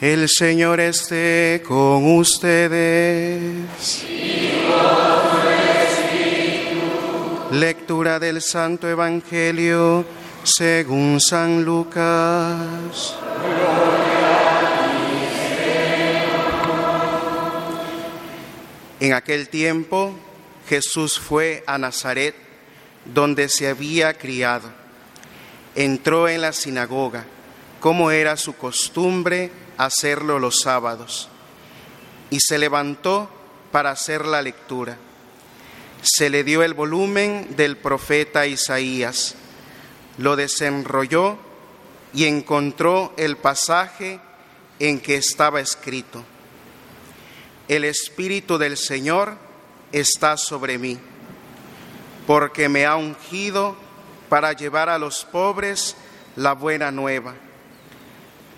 El Señor esté con ustedes. Lectura del Santo Evangelio según San Lucas. En aquel tiempo Jesús fue a Nazaret, donde se había criado. Entró en la sinagoga, como era su costumbre hacerlo los sábados, y se levantó para hacer la lectura. Se le dio el volumen del profeta Isaías, lo desenrolló y encontró el pasaje en que estaba escrito. El Espíritu del Señor está sobre mí, porque me ha ungido para llevar a los pobres la buena nueva,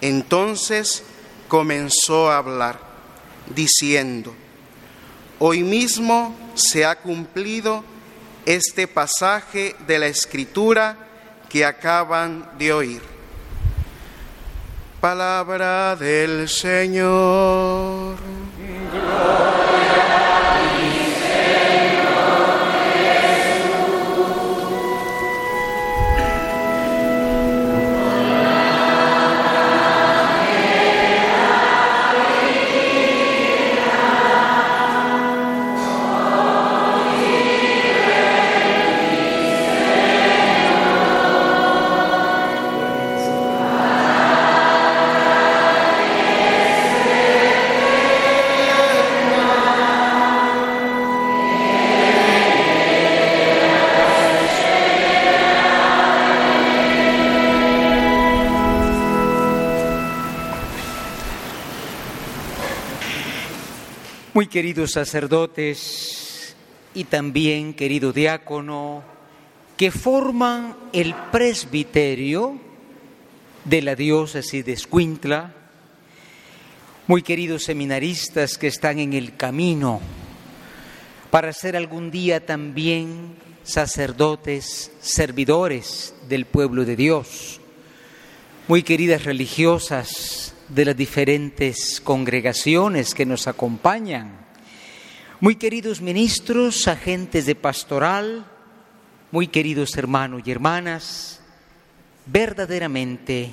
Entonces comenzó a hablar, diciendo, Hoy mismo se ha cumplido este pasaje de la escritura que acaban de oír. Palabra del Señor. Muy queridos sacerdotes y también querido diácono, que forman el presbiterio de la diócesis de Escuintla, muy queridos seminaristas que están en el camino para ser algún día también sacerdotes, servidores del pueblo de Dios, muy queridas religiosas, de las diferentes congregaciones que nos acompañan. Muy queridos ministros, agentes de pastoral, muy queridos hermanos y hermanas, verdaderamente,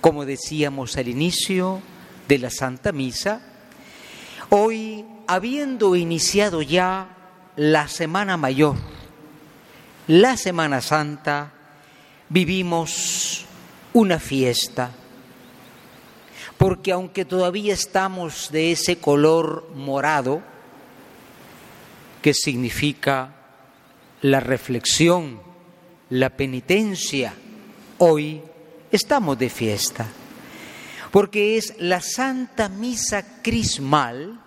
como decíamos al inicio de la Santa Misa, hoy, habiendo iniciado ya la Semana Mayor, la Semana Santa, vivimos una fiesta porque aunque todavía estamos de ese color morado, que significa la reflexión, la penitencia, hoy estamos de fiesta, porque es la Santa Misa Crismal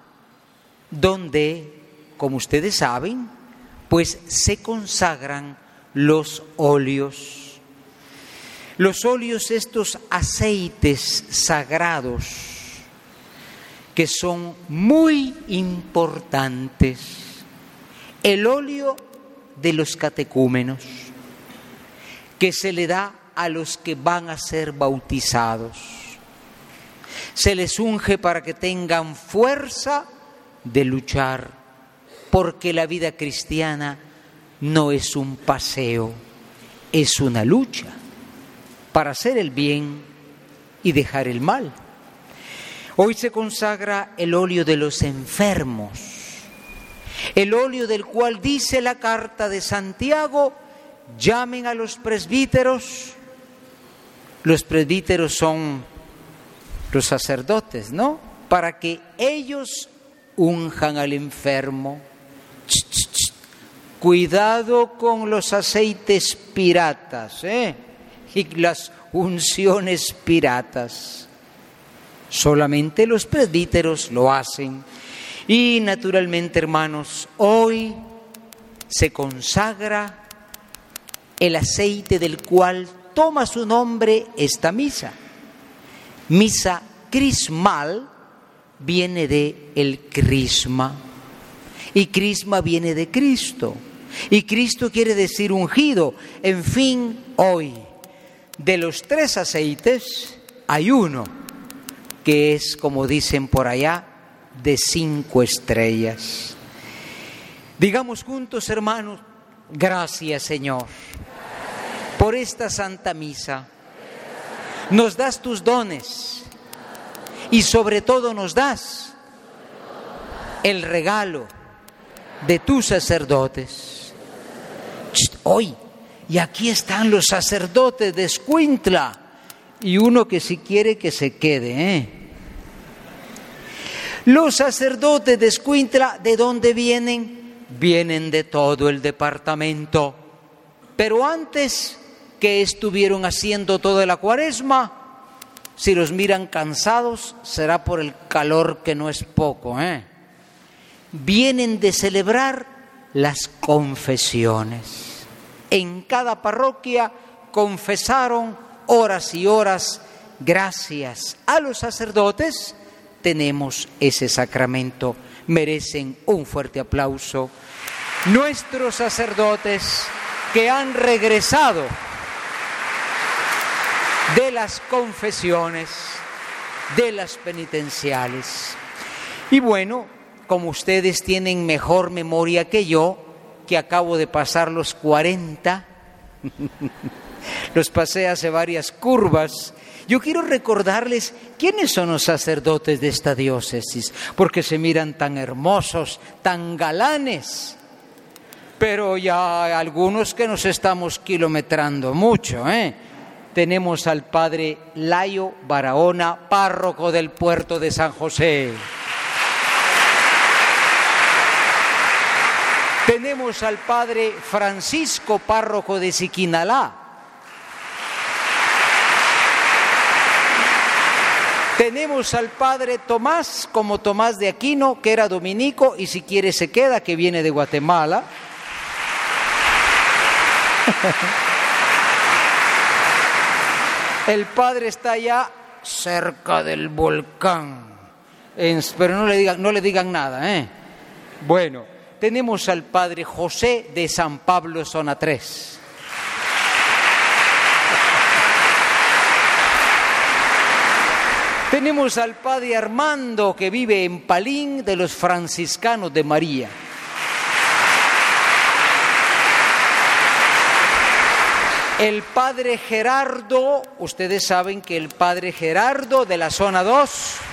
donde, como ustedes saben, pues se consagran los óleos los óleos, estos aceites sagrados, que son muy importantes. El óleo de los catecúmenos, que se le da a los que van a ser bautizados. Se les unge para que tengan fuerza de luchar, porque la vida cristiana no es un paseo, es una lucha para hacer el bien y dejar el mal. Hoy se consagra el óleo de los enfermos, el óleo del cual dice la carta de Santiago, llamen a los presbíteros, los presbíteros son los sacerdotes, ¿no? Para que ellos unjan al enfermo. Cuidado con los aceites piratas, ¿eh? Y las unciones piratas. solamente los presbíteros lo hacen. Y naturalmente, hermanos, hoy se consagra el aceite del cual toma su nombre esta misa. Misa crismal viene de el crisma y crisma viene de Cristo. Y Cristo quiere decir ungido. En fin, hoy, de los tres aceites, hay uno que es, como dicen por allá, de cinco estrellas. Digamos juntos, hermanos, gracias Señor por esta santa misa. Nos das tus dones y sobre todo nos das el regalo de tus sacerdotes. Hoy, y aquí están los sacerdotes de Escuintla, y uno que si quiere que se quede, ¿eh? Los sacerdotes de Escuintla, ¿de dónde vienen? Vienen de todo el departamento. Pero antes que estuvieron haciendo toda la cuaresma, si los miran cansados, será por el calor que no es poco, ¿eh? vienen de celebrar las confesiones. En cada parroquia confesaron horas y horas, gracias a los sacerdotes, tenemos ese sacramento. Merecen un fuerte aplauso. Nuestros sacerdotes que han regresado de las confesiones, de las penitenciales. Y bueno, como ustedes tienen mejor memoria que yo, que acabo de pasar los 40, los pasé hace varias curvas, yo quiero recordarles quiénes son los sacerdotes de esta diócesis, porque se miran tan hermosos, tan galanes, pero ya hay algunos que nos estamos kilometrando mucho, ¿eh? Tenemos al padre Layo Barahona, párroco del puerto de San José. Tenemos al padre Francisco, párroco de Siquinalá. Tenemos al padre Tomás, como Tomás de Aquino, que era dominico y si quiere se queda, que viene de Guatemala. El padre está allá cerca del volcán, pero no le digan, no le digan nada, ¿eh? Bueno, tenemos al padre José de San Pablo, zona 3. Tenemos al padre Armando que vive en Palín de los franciscanos de María. El padre Gerardo, ustedes saben que el padre Gerardo de la zona 2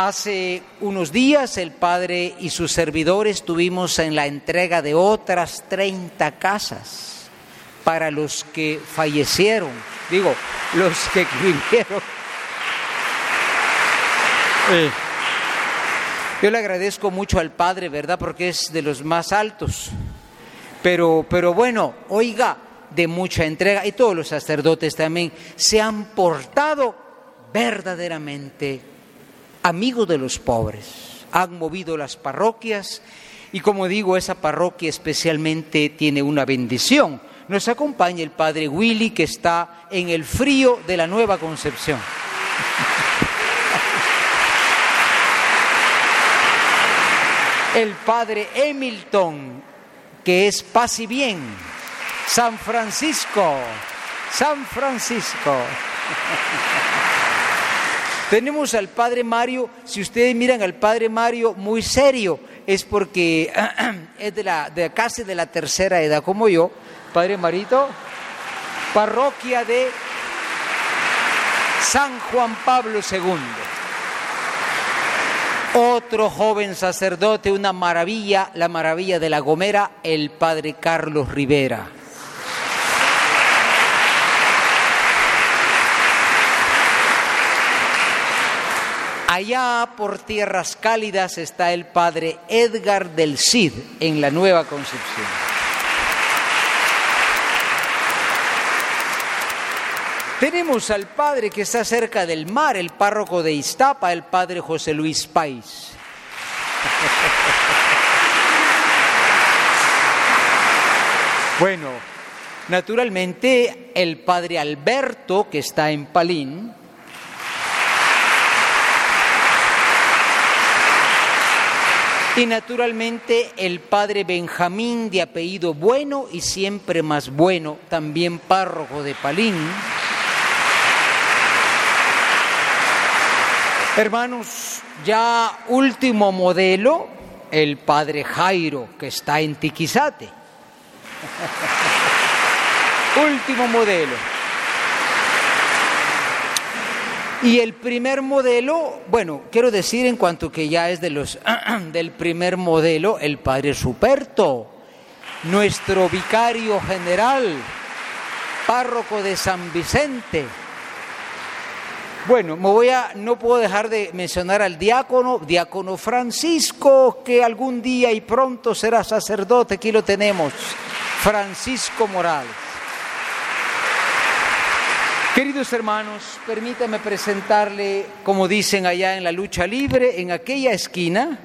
Hace unos días el padre y sus servidores estuvimos en la entrega de otras 30 casas para los que fallecieron, digo, los que vivieron. Yo le agradezco mucho al padre, ¿verdad? Porque es de los más altos. Pero, pero bueno, oiga, de mucha entrega y todos los sacerdotes también se han portado verdaderamente amigos de los pobres. Han movido las parroquias y como digo, esa parroquia especialmente tiene una bendición. Nos acompaña el padre Willy que está en el frío de la Nueva Concepción. El padre Hamilton, que es paz y bien. San Francisco, San Francisco. Tenemos al padre Mario, si ustedes miran al padre Mario muy serio, es porque es de, la, de casi de la tercera edad como yo, padre Marito, parroquia de San Juan Pablo II. Otro joven sacerdote, una maravilla, la maravilla de la Gomera, el padre Carlos Rivera. Allá por tierras cálidas está el padre Edgar del Cid en la Nueva Concepción. Tenemos al padre que está cerca del mar, el párroco de Iztapa, el padre José Luis Pais. Bueno, naturalmente el padre Alberto, que está en Palín, y naturalmente el padre Benjamín de apellido Bueno y siempre más bueno, también párroco de Palín. Hermanos, ya último modelo, el padre Jairo, que está en Tiquizate. último modelo. Y el primer modelo, bueno, quiero decir en cuanto que ya es de los del primer modelo, el padre Superto, nuestro vicario general, párroco de San Vicente. Bueno, me voy a, no puedo dejar de mencionar al diácono, diácono Francisco, que algún día y pronto será sacerdote, aquí lo tenemos, Francisco Morales. Queridos hermanos, permítame presentarle, como dicen allá en la lucha libre, en aquella esquina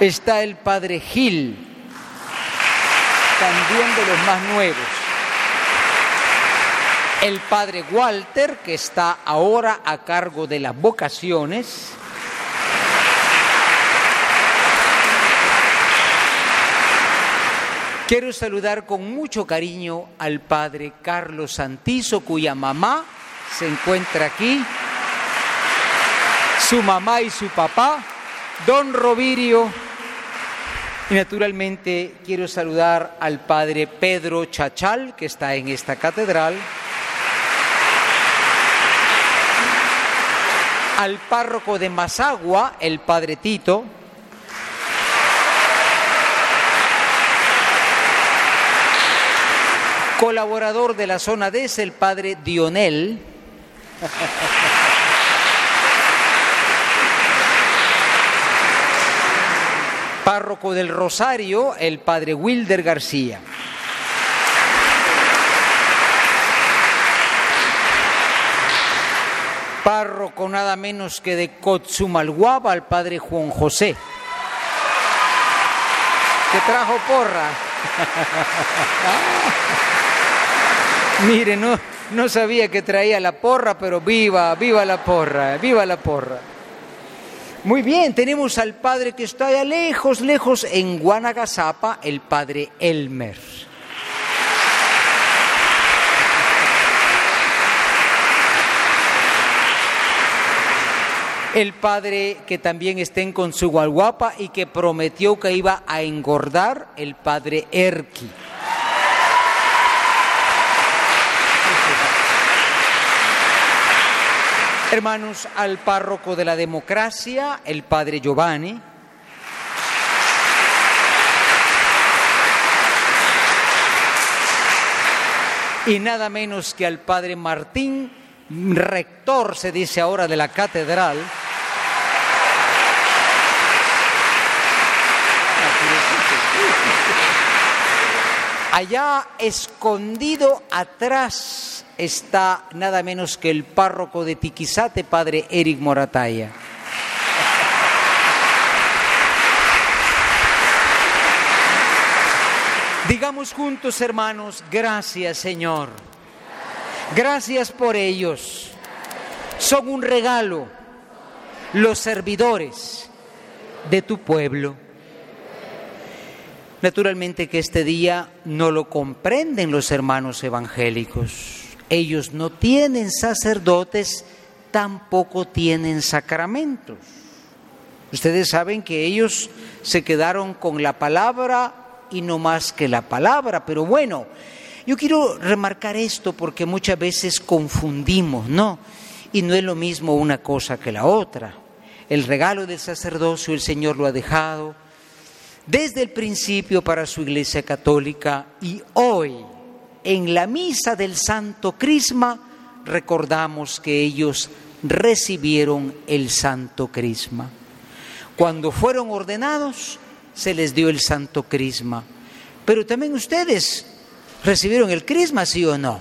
está el padre Gil, también de los más nuevos. El padre Walter, que está ahora a cargo de las vocaciones, Quiero saludar con mucho cariño al padre Carlos Santizo, cuya mamá se encuentra aquí, su mamá y su papá, don Rovirio. Y naturalmente quiero saludar al padre Pedro Chachal, que está en esta catedral. al párroco de Mazagua, el padre Tito, colaborador de la zona D es el padre Dionel, párroco del Rosario, el padre Wilder García. párroco nada menos que de Cotzumalguaba, al padre Juan José, que trajo porra. Mire, no, no sabía que traía la porra, pero viva, viva la porra, viva la porra. Muy bien, tenemos al padre que está allá lejos, lejos en Guanagasapa, el padre Elmer. el padre que también está en Consugualguapa y que prometió que iba a engordar, el padre Erki. Hermanos, al párroco de la democracia, el padre Giovanni. Y nada menos que al padre Martín rector, se dice ahora, de la catedral, Allá escondido atrás está nada menos que el párroco de Tiquizate, padre Eric Morataya. Digamos juntos, hermanos, gracias Señor Gracias por ellos. Son un regalo los servidores de tu pueblo. Naturalmente que este día no lo comprenden los hermanos evangélicos. Ellos no tienen sacerdotes, tampoco tienen sacramentos. Ustedes saben que ellos se quedaron con la palabra y no más que la palabra, pero bueno, yo quiero remarcar esto porque muchas veces confundimos, ¿no? Y no es lo mismo una cosa que la otra. El regalo del sacerdocio el Señor lo ha dejado desde el principio para su Iglesia Católica y hoy en la misa del Santo Crisma recordamos que ellos recibieron el Santo Crisma. Cuando fueron ordenados se les dio el Santo Crisma. Pero también ustedes ¿Recibieron el crisma, sí o no?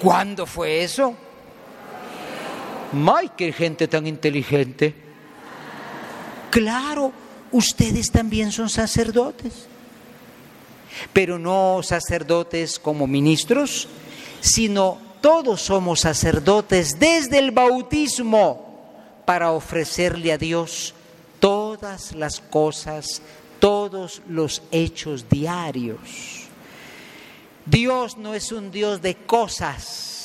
¿Cuándo fue eso? ¡Ay, qué gente tan inteligente! Claro, ustedes también son sacerdotes, pero no sacerdotes como ministros, sino todos somos sacerdotes desde el bautismo para ofrecerle a Dios todas las cosas, todos los hechos diarios. Dios no es un Dios de cosas.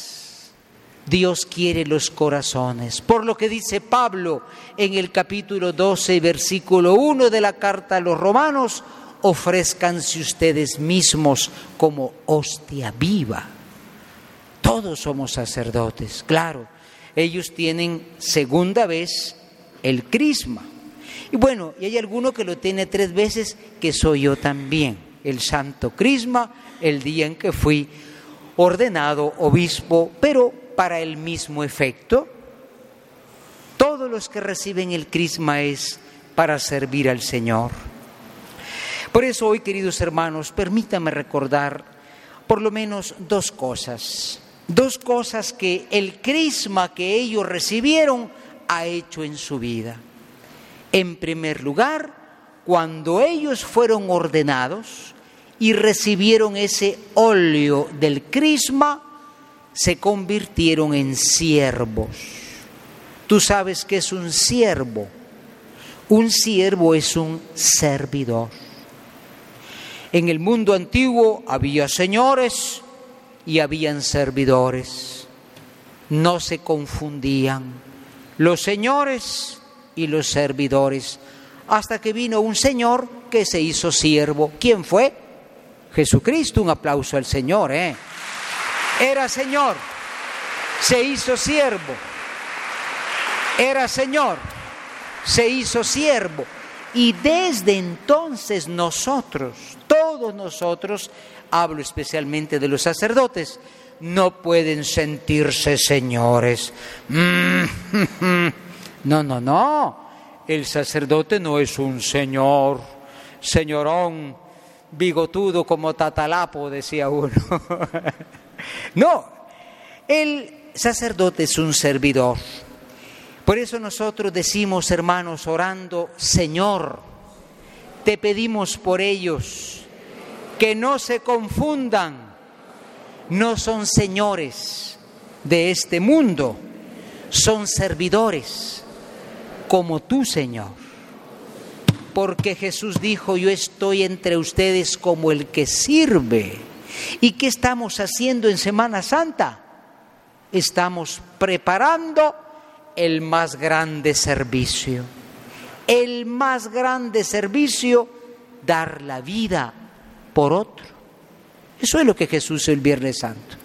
Dios quiere los corazones. Por lo que dice Pablo en el capítulo 12, versículo 1 de la carta a los romanos, ofrezcanse ustedes mismos como hostia viva. Todos somos sacerdotes, claro. Ellos tienen segunda vez el crisma. Y bueno, y hay alguno que lo tiene tres veces, que soy yo también, el santo crisma el día en que fui ordenado obispo, pero para el mismo efecto. Todos los que reciben el crisma es para servir al Señor. Por eso hoy, queridos hermanos, permítame recordar por lo menos dos cosas, dos cosas que el crisma que ellos recibieron ha hecho en su vida. En primer lugar, cuando ellos fueron ordenados, y recibieron ese óleo del crisma, se convirtieron en siervos. Tú sabes que es un siervo. Un siervo es un servidor. En el mundo antiguo había señores y habían servidores. No se confundían los señores y los servidores, hasta que vino un señor que se hizo siervo. ¿Quién fue? Jesucristo, un aplauso al Señor, ¿eh? Era Señor, se hizo siervo. Era Señor, se hizo siervo. Y desde entonces nosotros, todos nosotros, hablo especialmente de los sacerdotes, no pueden sentirse señores. No, no, no. El sacerdote no es un señor, señorón, bigotudo como tatalapo, decía uno. no, el sacerdote es un servidor. Por eso nosotros decimos, hermanos, orando, Señor, te pedimos por ellos que no se confundan, no son señores de este mundo, son servidores como tú, Señor porque Jesús dijo, yo estoy entre ustedes como el que sirve. ¿Y qué estamos haciendo en Semana Santa? Estamos preparando el más grande servicio. El más grande servicio, dar la vida por otro. Eso es lo que Jesús hizo el Viernes Santo.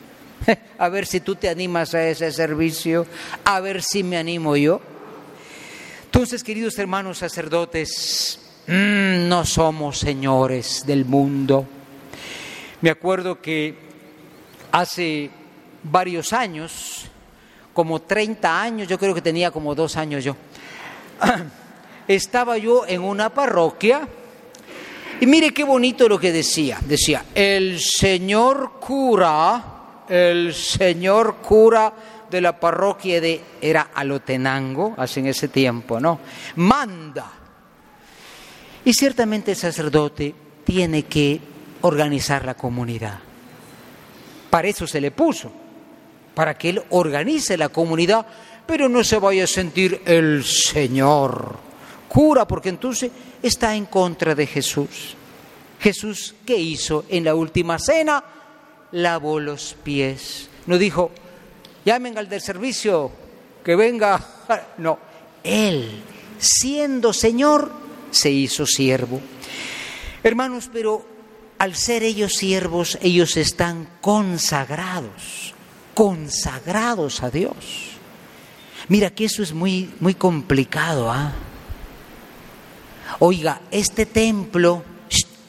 A ver si tú te animas a ese servicio, a ver si me animo yo. Entonces, queridos hermanos sacerdotes, mm, no somos señores del mundo. Me acuerdo que hace varios años, como 30 años, yo creo que tenía como dos años yo, estaba yo en una parroquia y mire qué bonito lo que decía. Decía, el señor cura, el señor cura de la parroquia de, era Alotenango, hace en ese tiempo, ¿no? Manda. Y ciertamente el sacerdote tiene que organizar la comunidad. Para eso se le puso, para que él organice la comunidad, pero no se vaya a sentir el Señor cura, porque entonces está en contra de Jesús. Jesús, ¿qué hizo en la última cena? Lavó los pies. No dijo, llamen al del servicio, que venga. No, Él, siendo Señor, se hizo siervo. Hermanos, pero al ser ellos siervos, ellos están consagrados, consagrados a Dios. Mira que eso es muy, muy complicado. ¿ah? Oiga, este templo,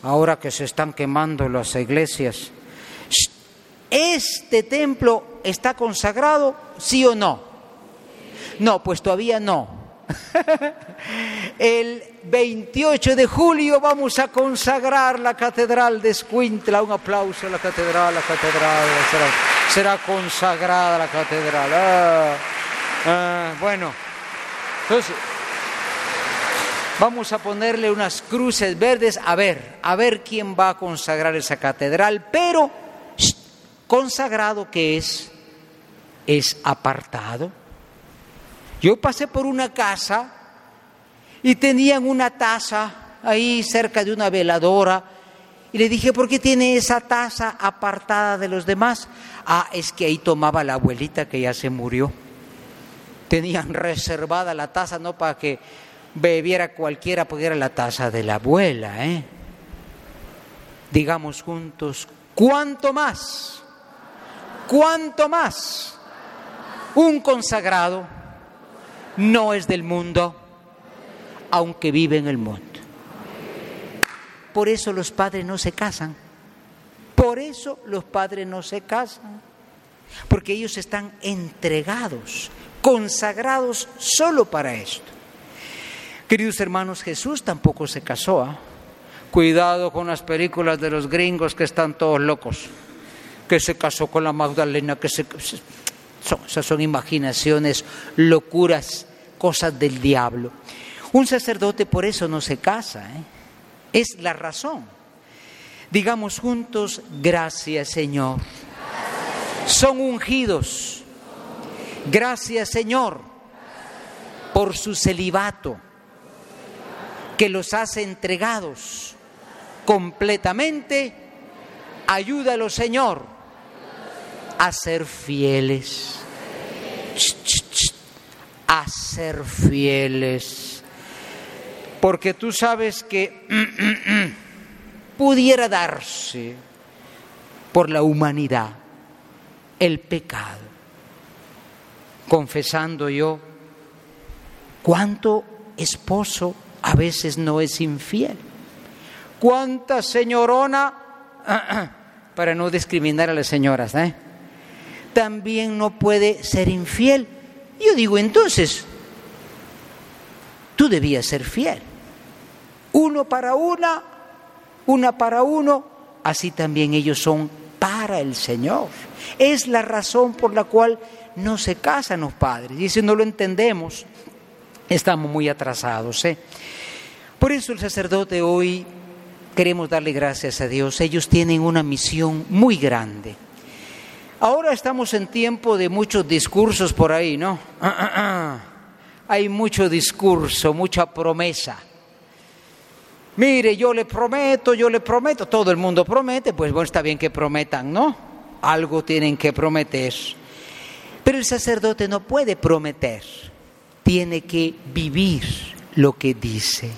ahora que se están quemando las iglesias, ¿Este templo está consagrado, sí o no? No, pues todavía no. El 28 de julio vamos a consagrar la Catedral de Escuintla. Un aplauso a la Catedral, la Catedral. será consagrada la catedral. Ah, ah, bueno, entonces vamos a ponerle unas cruces verdes a ver, a ver quién va a consagrar esa catedral, pero consagrado que es, es apartado. Yo pasé por una casa y tenían una taza ahí cerca de una veladora y le dije, ¿por qué tiene esa taza apartada de los demás? Ah, es que ahí tomaba la abuelita que ya se murió. Tenían reservada la taza no para que bebiera cualquiera, porque era la taza de la abuela. ¿eh? Digamos juntos, ¿cuánto más? ¿Cuánto más? Un consagrado no es del mundo, aunque vive en el mundo. Por eso los padres no se casan. Por eso los padres no se casan. Porque ellos están entregados, consagrados solo para esto. Queridos hermanos, Jesús tampoco se casó. ¿ah? Cuidado con las películas de los gringos que están todos locos. Que se casó con la Magdalena, que se... Son, esas son imaginaciones, locuras, cosas del diablo. Un sacerdote por eso no se casa. ¿eh? Es la razón. Digamos juntos, gracias Señor. Son ungidos. Gracias Señor por su celibato que los hace entregados completamente. Ayúdalo Señor a ser fieles. A ser fieles. Porque tú sabes que pudiera darse por la humanidad el pecado, confesando yo cuánto esposo a veces no es infiel, cuánta señorona, para no discriminar a las señoras, ¿eh? También no puede ser infiel. Yo digo entonces, tú debías ser fiel. Uno para una, una para uno, así también ellos son para el Señor. Es la razón por la cual no se casan los padres. Y si no lo entendemos, estamos muy atrasados. ¿eh? Por eso el sacerdote hoy queremos darle gracias a Dios. Ellos tienen una misión muy grande. Ahora estamos en tiempo de muchos discursos por ahí, ¿no? hay mucho discurso, mucha promesa. Mire, yo le prometo, yo le prometo, todo el mundo promete, pues bueno, está bien que prometan, ¿no? Algo tienen que prometer. Pero el sacerdote no puede prometer, tiene que vivir lo que dice.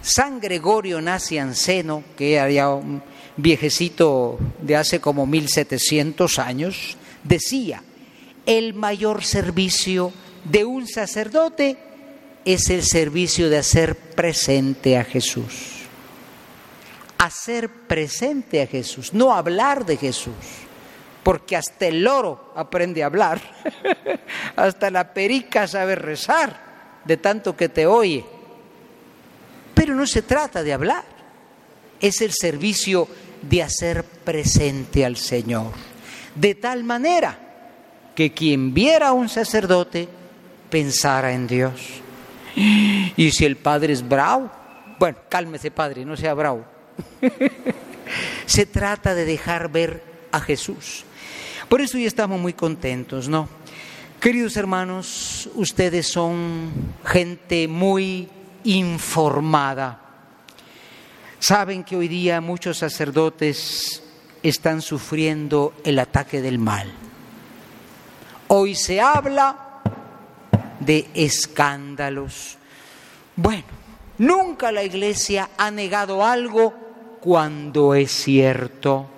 San Gregorio Nacianceno, que era un viejecito de hace como 1700 años, decía, el mayor servicio de un sacerdote es el servicio de hacer presente a Jesús. Hacer presente a Jesús, no hablar de Jesús, porque hasta el loro aprende a hablar, hasta la perica sabe rezar de tanto que te oye. Pero no se trata de hablar, es el servicio de hacer presente al Señor, de tal manera que quien viera a un sacerdote pensara en Dios. Y si el padre es bravo, bueno, cálmese padre, no sea bravo. Se trata de dejar ver a Jesús. Por eso hoy estamos muy contentos, ¿no? Queridos hermanos, ustedes son gente muy informada. Saben que hoy día muchos sacerdotes están sufriendo el ataque del mal. Hoy se habla de escándalos. Bueno, nunca la iglesia ha negado algo cuando es cierto,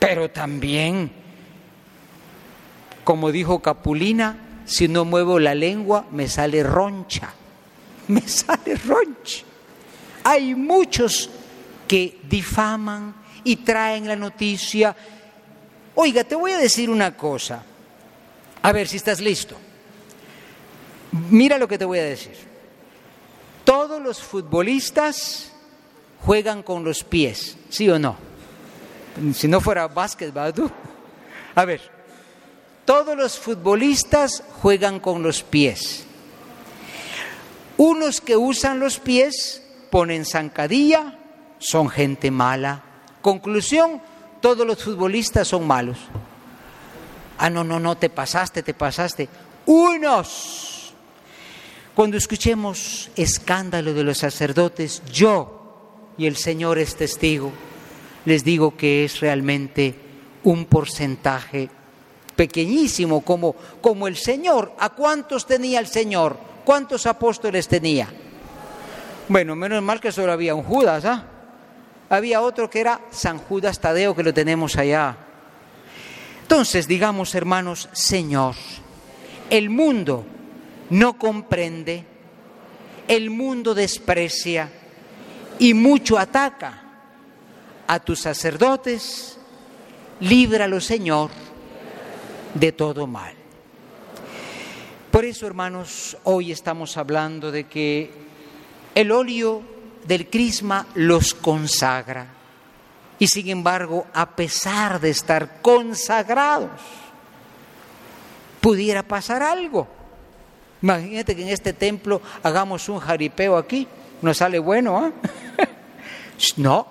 pero también, como dijo Capulina, si no muevo la lengua me sale roncha, me sale roncha. Hay muchos que difaman y traen la noticia. Oiga, te voy a decir una cosa, a ver si estás listo. Mira lo que te voy a decir. Todos los futbolistas juegan con los pies, ¿sí o no? Si no fuera básquet, tú? A ver, todos los futbolistas juegan con los pies. Unos que usan los pies ponen zancadilla, son gente mala. Conclusión, todos los futbolistas son malos. Ah, no, no, no, te pasaste, te pasaste. Unos. Cuando escuchemos escándalo de los sacerdotes, yo y el Señor es testigo, les digo que es realmente un porcentaje pequeñísimo como, como el Señor. ¿A cuántos tenía el Señor? ¿Cuántos apóstoles tenía? Bueno, menos mal que solo había un Judas, ¿ah? Había otro que era San Judas Tadeo, que lo tenemos allá. Entonces, digamos, hermanos, Señor, el mundo no comprende, el mundo desprecia y mucho ataca a tus sacerdotes, líbralo, Señor, de todo mal. Por eso, hermanos, hoy estamos hablando de que el óleo del crisma los consagra. Y sin embargo, a pesar de estar consagrados, pudiera pasar algo. Imagínate que en este templo hagamos un jaripeo aquí, no sale bueno, ¿ah? no,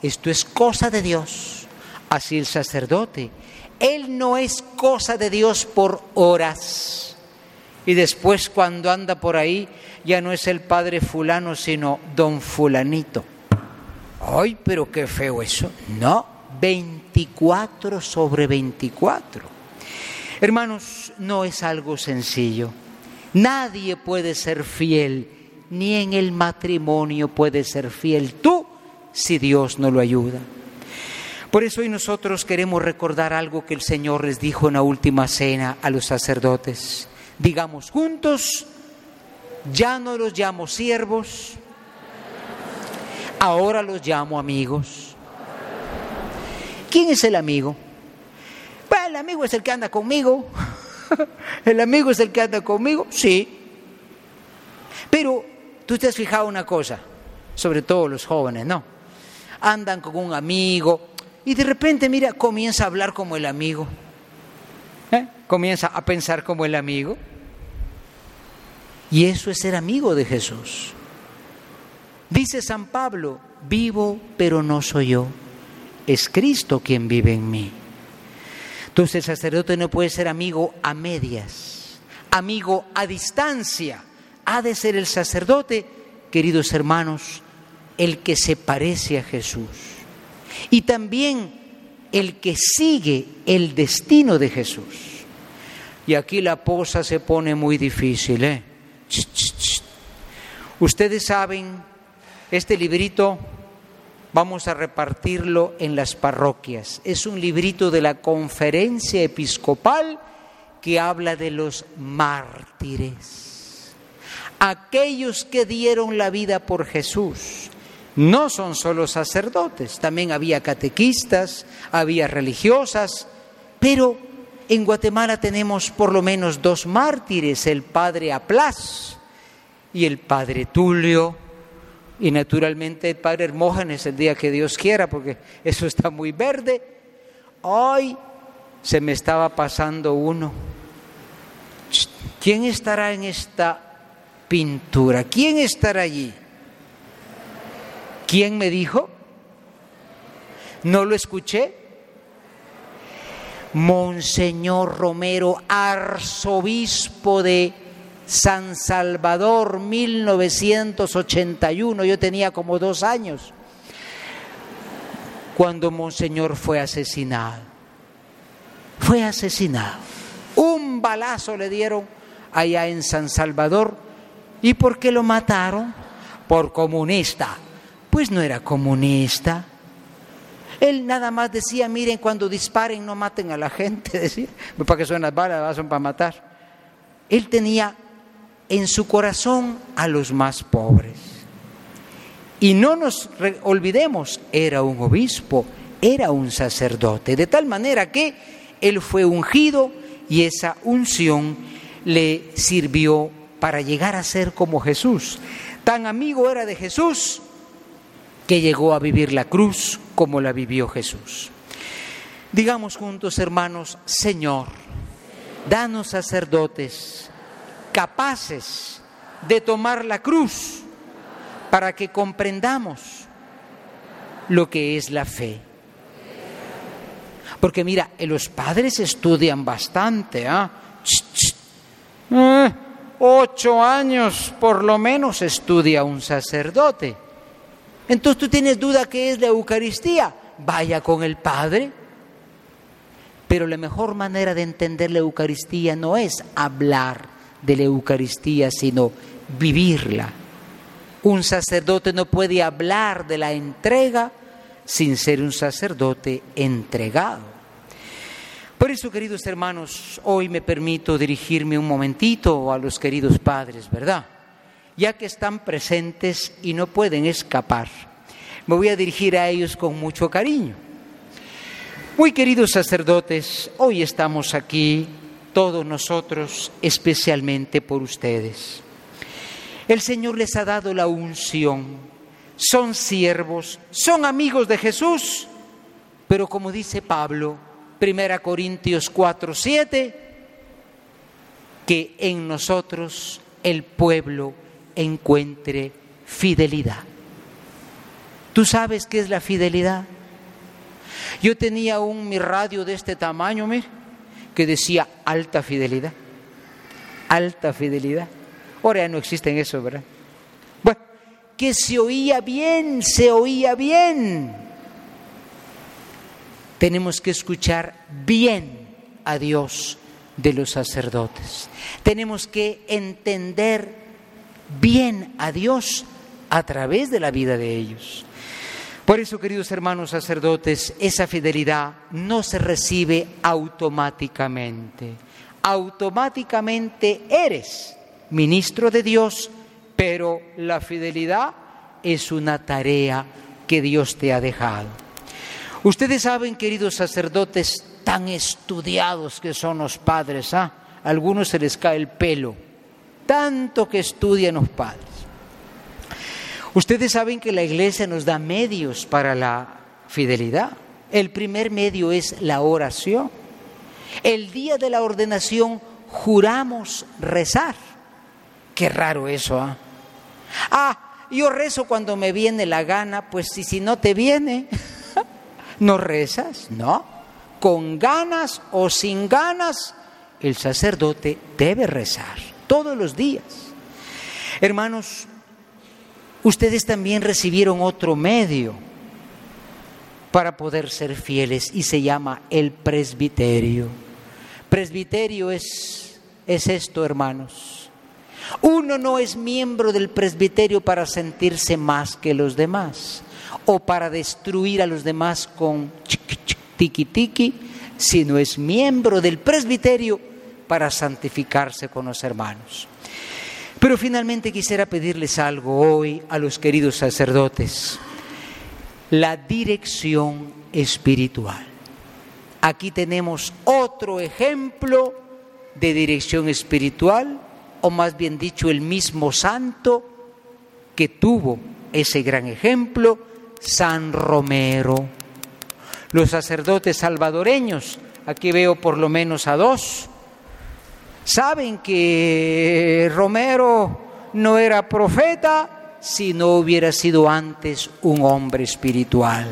esto es cosa de Dios. Así el sacerdote, él no es cosa de Dios por horas. Y después cuando anda por ahí, ya no es el padre fulano, sino don fulanito. Ay, pero qué feo eso. No, 24 sobre 24. Hermanos, no es algo sencillo. Nadie puede ser fiel, ni en el matrimonio puede ser fiel tú si Dios no lo ayuda. Por eso hoy nosotros queremos recordar algo que el Señor les dijo en la última cena a los sacerdotes. Digamos juntos, ya no los llamo siervos, ahora los llamo amigos. ¿Quién es el amigo? Pues el amigo es el que anda conmigo. ¿El amigo es el que anda conmigo? Sí. Pero tú te has fijado una cosa, sobre todo los jóvenes, ¿no? Andan con un amigo, y de repente, mira, comienza a hablar como el amigo. ¿eh? Comienza a pensar como el amigo. Y eso es ser amigo de Jesús. Dice San Pablo, vivo pero no soy yo, es Cristo quien vive en mí. Entonces el sacerdote no puede ser amigo a medias, amigo a distancia. Ha de ser el sacerdote, queridos hermanos, el que se parece a Jesús y también el que sigue el destino de Jesús. Y aquí la posa se pone muy difícil. ¿eh? Ustedes saben, este librito vamos a repartirlo en las parroquias. Es un librito de la conferencia episcopal que habla de los mártires, aquellos que dieron la vida por Jesús, no son solo sacerdotes, también había catequistas, había religiosas, pero en Guatemala tenemos por lo menos dos mártires, el padre Aplas y el padre Tulio, y naturalmente el padre Hermógenes el día que Dios quiera, porque eso está muy verde. Hoy se me estaba pasando uno. ¿Quién estará en esta pintura? ¿Quién estará allí? ¿Quién me dijo? ¿No lo escuché? Monseñor Romero, arzobispo de San Salvador, 1981, yo tenía como dos años, cuando Monseñor fue asesinado. Fue asesinado. Un balazo le dieron allá en San Salvador. ¿Y por qué lo mataron? Por comunista pues no era comunista. Él nada más decía, miren, cuando disparen no maten a la gente, decía, para que son las balas, son para matar. Él tenía en su corazón a los más pobres. Y no nos olvidemos, era un obispo, era un sacerdote, de tal manera que él fue ungido y esa unción le sirvió para llegar a ser como Jesús. Tan amigo era de Jesús que llegó a vivir la cruz como la vivió Jesús. Digamos juntos, hermanos, Señor, danos sacerdotes capaces de tomar la cruz para que comprendamos lo que es la fe. Porque mira, los padres estudian bastante, ¿ah? ¿eh? ocho años por lo menos estudia un sacerdote. Entonces tú tienes duda qué es la Eucaristía. Vaya con el Padre. Pero la mejor manera de entender la Eucaristía no es hablar de la Eucaristía, sino vivirla. Un sacerdote no puede hablar de la entrega sin ser un sacerdote entregado. Por eso, queridos hermanos, hoy me permito dirigirme un momentito a los queridos padres, ¿verdad? Ya que están presentes y no pueden escapar, me voy a dirigir a ellos con mucho cariño. Muy queridos sacerdotes, hoy estamos aquí, todos nosotros, especialmente por ustedes. El Señor les ha dado la unción, son siervos, son amigos de Jesús, pero como dice Pablo, Primera Corintios 4, 7, que en nosotros el pueblo encuentre fidelidad. ¿Tú sabes qué es la fidelidad? Yo tenía un mi radio de este tamaño, que decía alta fidelidad. Alta fidelidad. Ahora ya no existen eso, ¿verdad? Bueno, que se oía bien, se oía bien tenemos que escuchar bien a Dios de los sacerdotes. Tenemos que entender bien a Dios a través de la vida de ellos. Por eso, queridos hermanos sacerdotes, esa fidelidad no se recibe automáticamente. Automáticamente eres ministro de Dios, pero la fidelidad es una tarea que Dios te ha dejado. Ustedes saben, queridos sacerdotes, tan estudiados que son los padres, ¿ah? A algunos se les cae el pelo, tanto que estudian los padres. Ustedes saben que la iglesia nos da medios para la fidelidad. El primer medio es la oración. El día de la ordenación juramos rezar. Qué raro eso, ¿ah? Ah, yo rezo cuando me viene la gana, pues si, si no te viene. ¿No rezas? No. Con ganas o sin ganas, el sacerdote debe rezar todos los días. Hermanos, ustedes también recibieron otro medio para poder ser fieles y se llama el presbiterio. Presbiterio es, es esto, hermanos. Uno no es miembro del presbiterio para sentirse más que los demás o para destruir a los demás con tiki tiki, sino es miembro del presbiterio para santificarse con los hermanos. Pero finalmente quisiera pedirles algo hoy a los queridos sacerdotes, la dirección espiritual. Aquí tenemos otro ejemplo de dirección espiritual, o más bien dicho, el mismo santo que tuvo ese gran ejemplo San Romero. Los sacerdotes salvadoreños, aquí veo por lo menos a dos, saben que Romero no era profeta si no hubiera sido antes un hombre espiritual.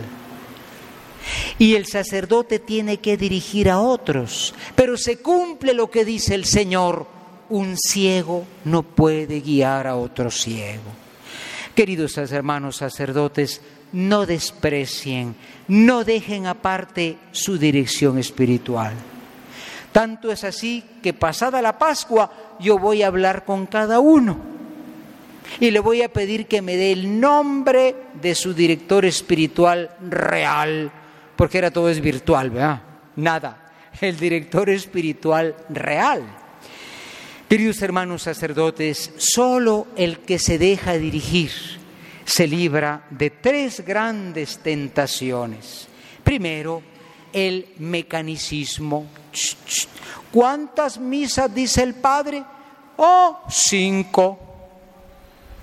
Y el sacerdote tiene que dirigir a otros, pero se cumple lo que dice el Señor, un ciego no puede guiar a otro ciego. Queridos hermanos sacerdotes, no desprecien, no dejen aparte su dirección espiritual. Tanto es así que pasada la Pascua yo voy a hablar con cada uno y le voy a pedir que me dé el nombre de su director espiritual real, porque ahora todo es virtual, ¿verdad? Nada, el director espiritual real. Queridos hermanos sacerdotes, solo el que se deja dirigir, se libra de tres grandes tentaciones. Primero, el mecanicismo. ¿Cuántas misas dice el Padre? Oh, cinco.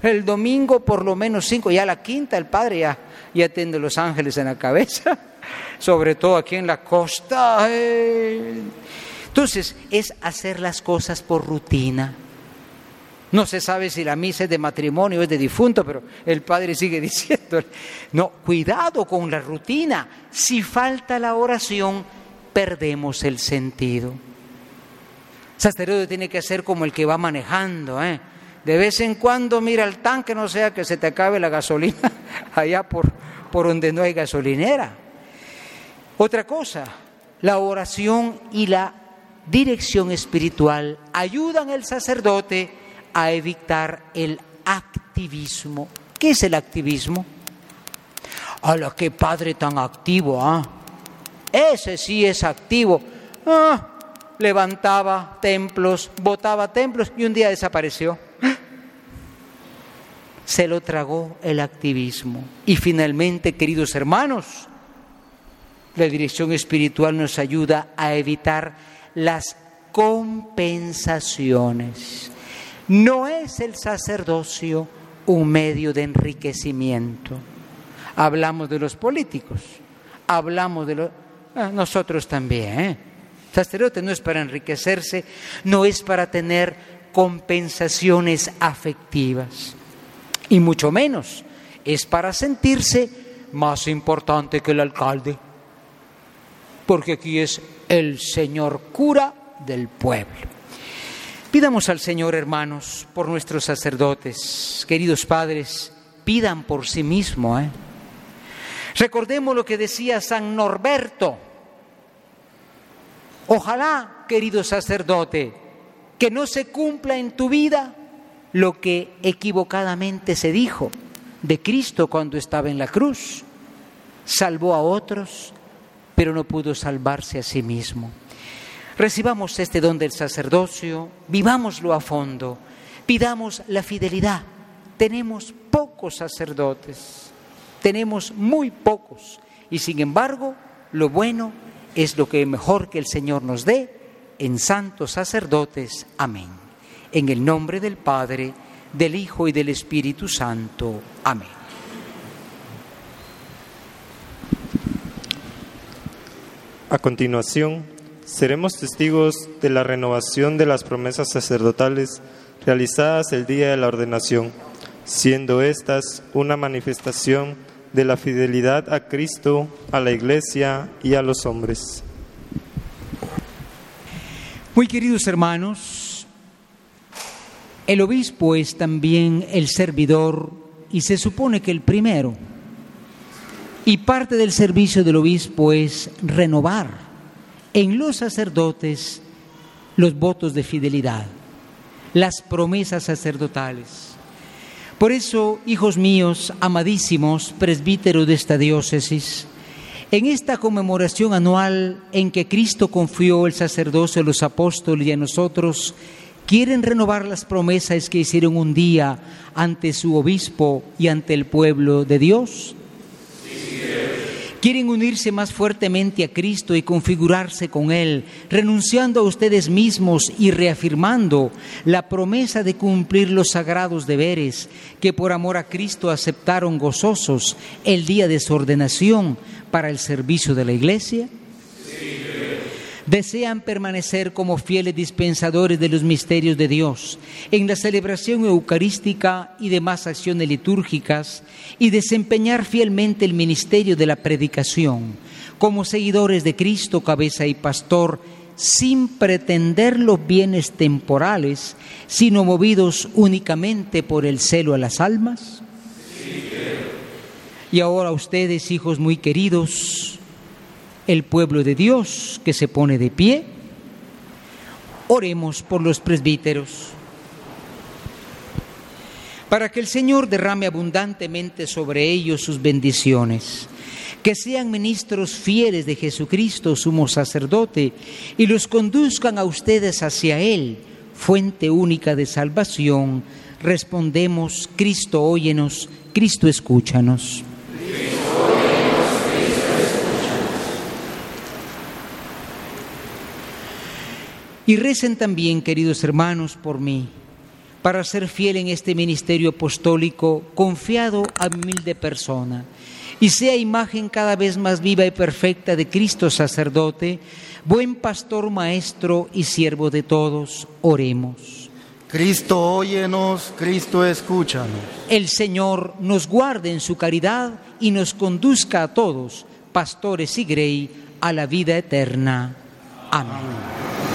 El domingo por lo menos cinco, ya la quinta el padre ya, ya tiene los ángeles en la cabeza, sobre todo aquí en la costa. Entonces, es hacer las cosas por rutina. No se sabe si la misa es de matrimonio o es de difunto, pero el padre sigue diciendo, no, cuidado con la rutina. Si falta la oración, perdemos el sentido. Sacerdote tiene que ser como el que va manejando, ¿eh? De vez en cuando mira el tanque, no sea que se te acabe la gasolina allá por, por donde no hay gasolinera. Otra cosa, la oración y la dirección espiritual ayudan al sacerdote a evitar el activismo. ¿Qué es el activismo? ¡Hala, qué padre tan activo! ¿ah? Ese sí es activo. Ah, levantaba templos, botaba templos y un día desapareció. Se lo tragó el activismo. Y finalmente, queridos hermanos, la dirección espiritual nos ayuda a evitar las compensaciones. No es el sacerdocio un medio de enriquecimiento. Hablamos de los políticos, hablamos de los... Ah, nosotros también. ¿eh? Sacerdote no es para enriquecerse, no es para tener compensaciones afectivas, y mucho menos es para sentirse más importante que el alcalde, porque aquí es el Señor cura del pueblo. Pidamos al Señor, hermanos, por nuestros sacerdotes, queridos padres, pidan por sí mismo. ¿eh? Recordemos lo que decía San Norberto. Ojalá, querido sacerdote, que no se cumpla en tu vida lo que equivocadamente se dijo de Cristo cuando estaba en la cruz. Salvó a otros, pero no pudo salvarse a sí mismo. Recibamos este don del sacerdocio, vivámoslo a fondo, pidamos la fidelidad. Tenemos pocos sacerdotes, tenemos muy pocos, y sin embargo, lo bueno es lo que mejor que el Señor nos dé en santos sacerdotes. Amén. En el nombre del Padre, del Hijo y del Espíritu Santo. Amén. A continuación, seremos testigos de la renovación de las promesas sacerdotales realizadas el día de la ordenación, siendo estas una manifestación de la fidelidad a Cristo, a la Iglesia y a los hombres. Muy queridos hermanos, el obispo es también el servidor y se supone que el primero. Y parte del servicio del obispo es renovar en los sacerdotes los votos de fidelidad, las promesas sacerdotales. Por eso, hijos míos, amadísimos, presbíteros de esta diócesis, en esta conmemoración anual en que Cristo confió el sacerdocio a los apóstoles y a nosotros, quieren renovar las promesas que hicieron un día ante su obispo y ante el pueblo de Dios quieren unirse más fuertemente a Cristo y configurarse con Él, renunciando a ustedes mismos y reafirmando la promesa de cumplir los sagrados deberes que por amor a Cristo aceptaron gozosos el día de su ordenación para el servicio de la Iglesia? Desean permanecer como fieles dispensadores de los misterios de Dios en la celebración eucarística y demás acciones litúrgicas y desempeñar fielmente el ministerio de la predicación como seguidores de Cristo, cabeza y pastor, sin pretender los bienes temporales, sino movidos únicamente por el celo a las almas? Y ahora ustedes, hijos muy queridos, el pueblo de Dios que se pone de pie. Oremos por los presbíteros, para que el Señor derrame abundantemente sobre ellos sus bendiciones, que sean ministros fieles de Jesucristo, sumo sacerdote, y los conduzcan a ustedes hacia Él, fuente única de salvación. Respondemos, Cristo, óyenos, Cristo, escúchanos. Y recen también, queridos hermanos, por mí, para ser fiel en este ministerio apostólico confiado a humilde persona y sea imagen cada vez más viva y perfecta de Cristo sacerdote, buen pastor, maestro y siervo de todos, oremos. Cristo, óyenos, Cristo, escúchanos. El Señor nos guarde en su caridad y nos conduzca a todos, pastores y grey, a la vida eterna. Amén.